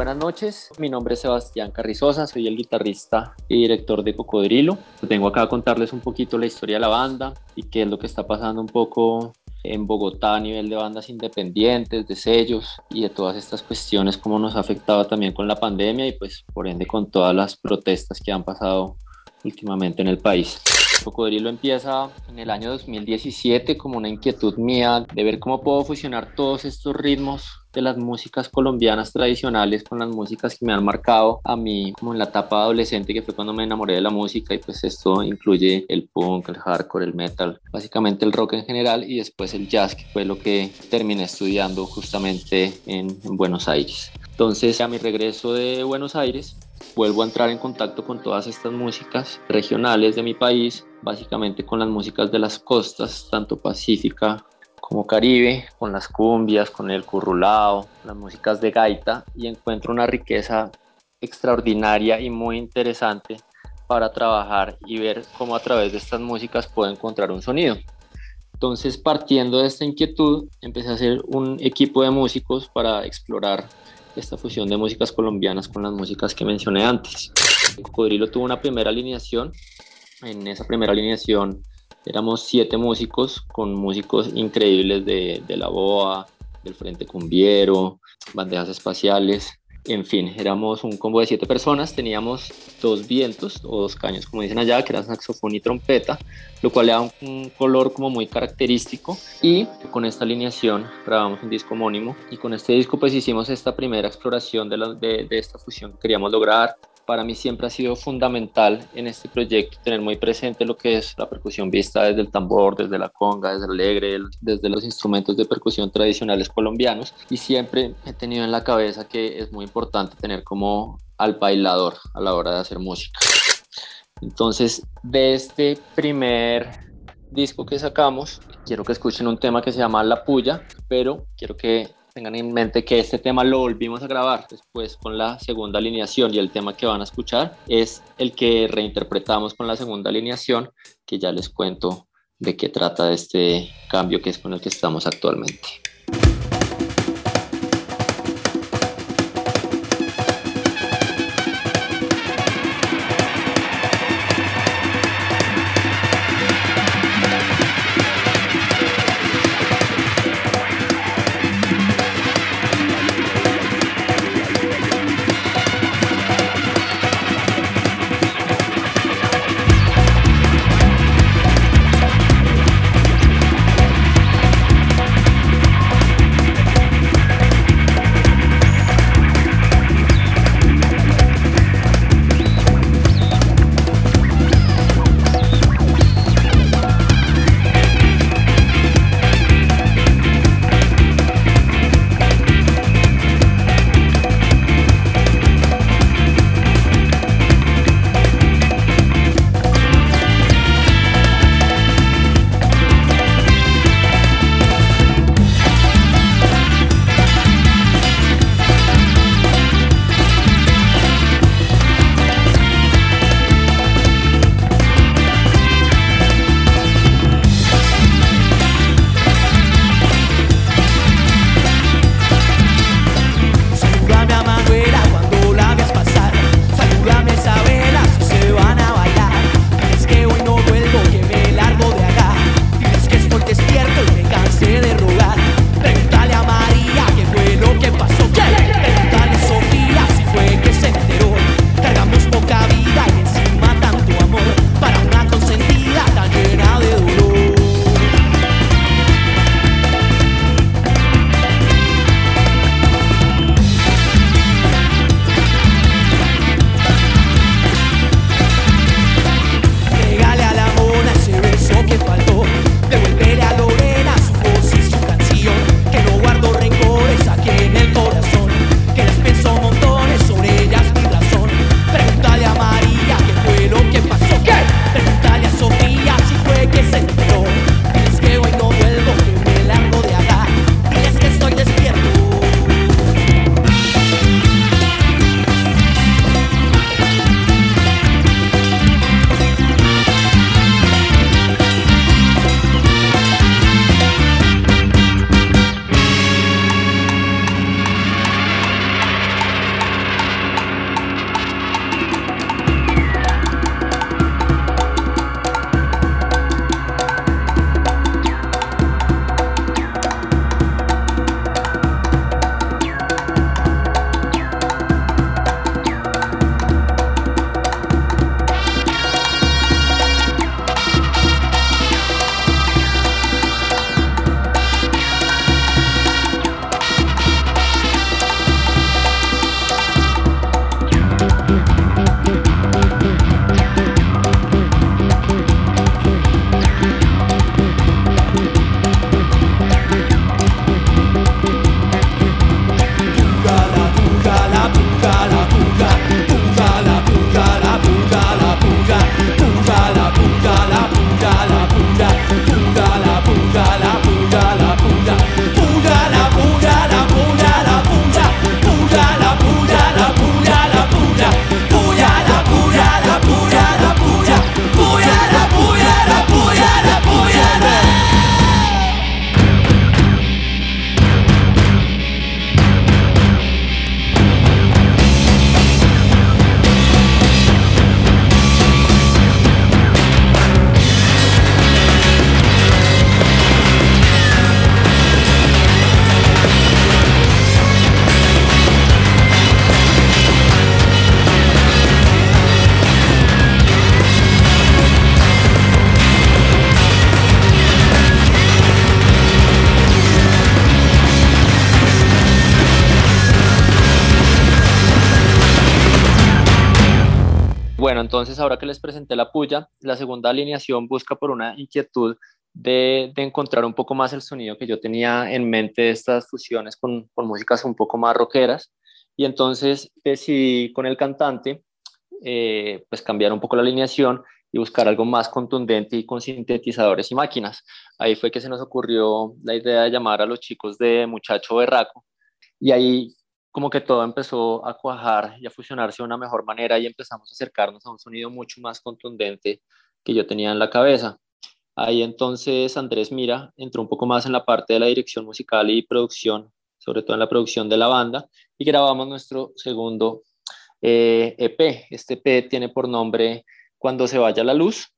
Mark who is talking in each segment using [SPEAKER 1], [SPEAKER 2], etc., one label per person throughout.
[SPEAKER 1] buenas noches. Mi nombre es Sebastián Carrizosa, soy el guitarrista y director de Cocodrilo. Vengo acá a contarles un poquito la historia de la banda y qué es lo que está pasando un poco en Bogotá a nivel de bandas independientes, de sellos y de todas estas cuestiones, cómo nos ha afectado también con la pandemia y pues por ende con todas las protestas que han pasado últimamente en el país. Cocodrilo empieza en el año 2017 como una inquietud mía de ver cómo puedo fusionar todos estos ritmos de las músicas colombianas tradicionales con las músicas que me han marcado a mí como en la etapa adolescente que fue cuando me enamoré de la música y pues esto incluye el punk, el hardcore, el metal, básicamente el rock en general y después el jazz que fue lo que terminé estudiando justamente en, en Buenos Aires. Entonces a mi regreso de Buenos Aires vuelvo a entrar en contacto con todas estas músicas regionales de mi país, básicamente con las músicas de las costas, tanto pacífica como caribe, con las cumbias, con el currulao, las músicas de gaita y encuentro una riqueza extraordinaria y muy interesante para trabajar y ver cómo a través de estas músicas puedo encontrar un sonido. Entonces, partiendo de esta inquietud, empecé a hacer un equipo de músicos para explorar esta fusión de músicas colombianas con las músicas que mencioné antes. Cocodrilo tuvo una primera alineación. En esa primera alineación éramos siete músicos con músicos increíbles de, de la BOA, del Frente Cumbiero, bandejas espaciales, en fin, éramos un combo de siete personas, teníamos dos vientos o dos caños, como dicen allá, que eran saxofón y trompeta, lo cual le da un, color como muy característico. Y con esta alineación grabamos un disco homónimo y con este disco pues hicimos esta primera exploración de, de, de esta fusión que queríamos lograr, para mí siempre ha sido fundamental en este proyecto tener muy presente lo que es la percusión vista desde el tambor, desde la conga, desde el alegre, desde los instrumentos de percusión tradicionales colombianos y siempre he tenido en la cabeza que es muy importante tener como al bailador a la hora de hacer música. Entonces, de este primer disco que sacamos, quiero que escuchen un tema que se llama La Puya, pero quiero que tengan en mente que este tema lo volvimos a grabar después con la segunda alineación y el tema que van a escuchar es el que reinterpretamos con la segunda alineación, que ya les cuento de qué trata este cambio que es con el que estamos actualmente. Entonces ahora que les presenté la puya, la segunda alineación busca por una inquietud de, encontrar un poco más el sonido que yo tenía en mente de estas fusiones con, músicas un poco más rockeras. Y entonces decidí con el cantante eh, pues cambiar un poco la alineación y buscar algo más contundente y con sintetizadores y máquinas. Ahí fue que se nos ocurrió la idea de llamar a los chicos de Muchacho Berraco y ahí como que todo empezó a cuajar y a fusionarse de una mejor manera y empezamos a acercarnos a un sonido mucho más contundente que yo tenía en la cabeza. Ahí entonces Andrés Mira entró un poco más en la parte de la dirección musical y producción, sobre todo en la producción de la banda, y grabamos nuestro segundo EP. Eh, e este EP tiene por nombre Cuando se vaya la luz,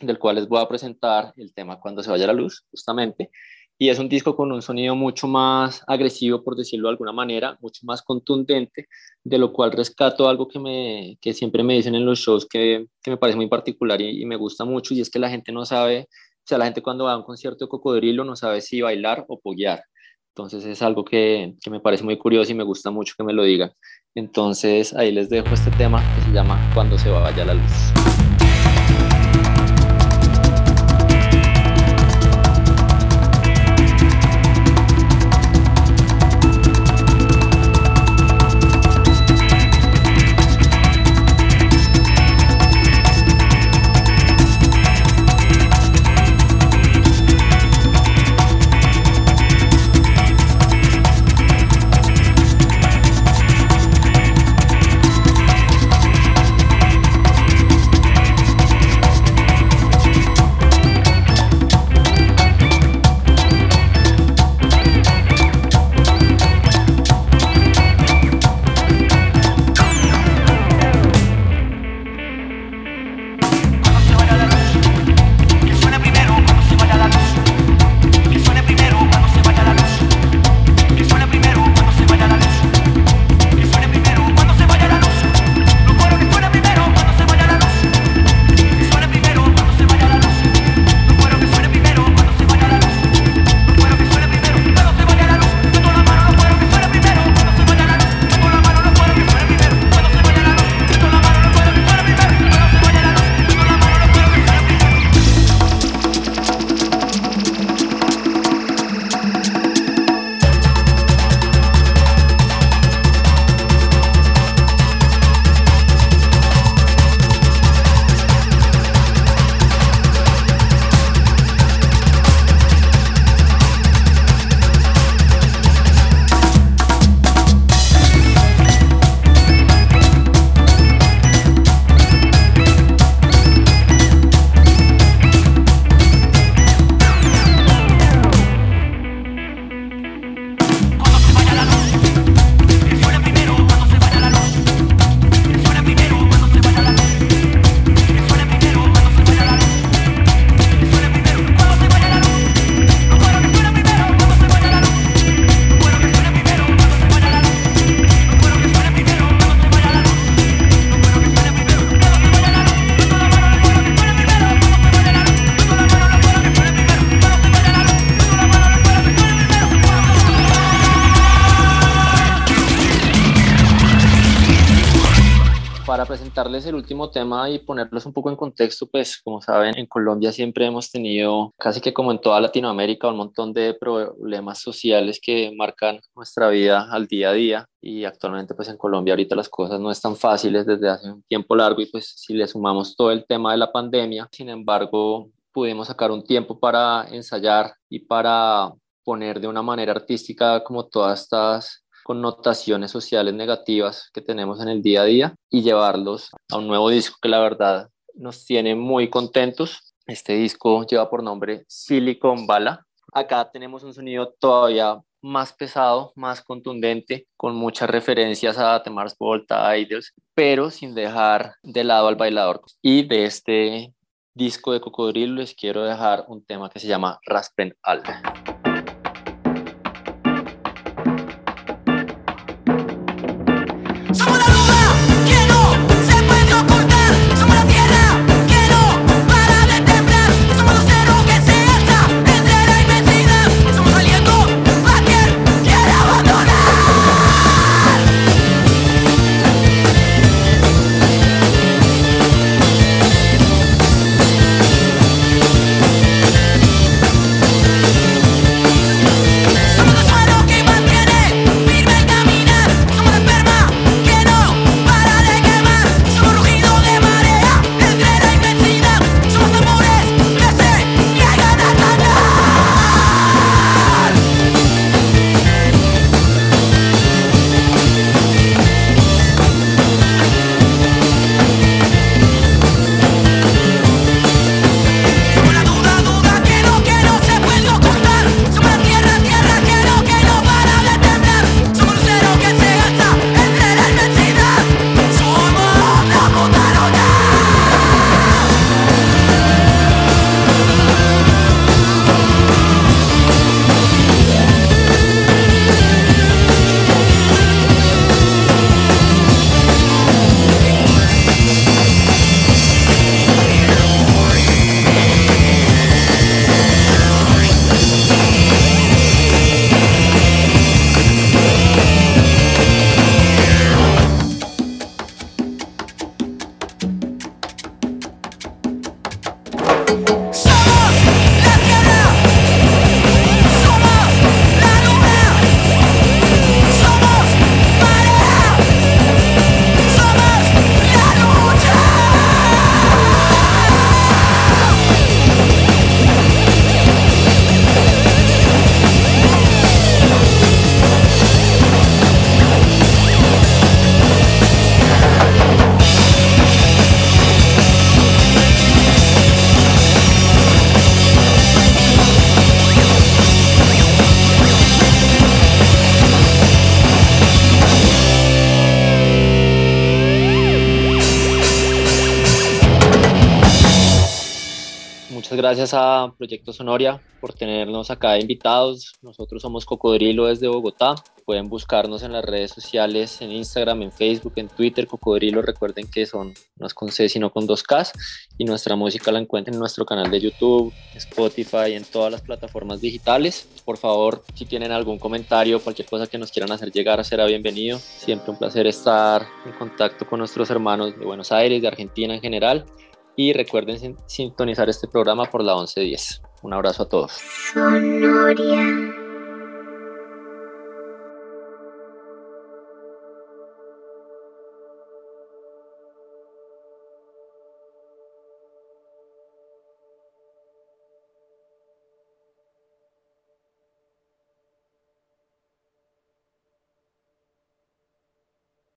[SPEAKER 1] del cual les voy a presentar el tema Cuando se vaya la luz, justamente. Y es un disco con un sonido mucho más agresivo, por decirlo de alguna manera, mucho más contundente, de lo cual rescato algo que, me, que siempre me dicen en los shows que, que me parece muy particular y, y, me gusta mucho, y es que la gente no sabe, o sea, la gente cuando va a un concierto de cocodrilo no sabe si bailar o poguear. Entonces es algo que, que me parece muy curioso y me gusta mucho que me lo digan. Entonces ahí les dejo este tema que se llama Cuando se vaya la luz. El último tema y ponerlos un poco en contexto, pues como saben, en Colombia siempre hemos tenido, casi que como en toda Latinoamérica, un montón de problemas sociales que marcan nuestra vida al día a día. Y actualmente pues en Colombia ahorita las cosas no están fáciles desde hace un tiempo largo y pues si le sumamos todo el tema de la pandemia, sin embargo, pudimos sacar un tiempo para ensayar y para poner de una manera artística como todas estas connotaciones sociales negativas que tenemos en el día a día y llevarlos a un nuevo disco que la verdad nos tiene muy contentos. Este disco lleva por nombre Silicon Bala. Acá tenemos un sonido todavía más pesado, más contundente, con muchas referencias a The Mars Volta, Idols, pero sin dejar de lado al bailador. Y de este disco de Cocodrilo les quiero dejar un tema que se llama Raspen Alta. Gracias a Proyecto Sonoria por tenernos acá invitados. Nosotros somos Cocodrilo desde Bogotá. Pueden buscarnos en las redes sociales, en Instagram, en Facebook, en Twitter. Cocodrilo, recuerden que son no es con C, sino con dos Ks. Y nuestra música la encuentran en nuestro canal de YouTube, Spotify, en todas las plataformas digitales. Por favor, si tienen algún comentario, cualquier cosa que nos quieran hacer llegar, será bienvenido. Siempre un placer estar en contacto con nuestros hermanos de Buenos Aires, de Argentina en general y recuerden sintonizar este programa por la 1110. Un abrazo a todos. Sonoria.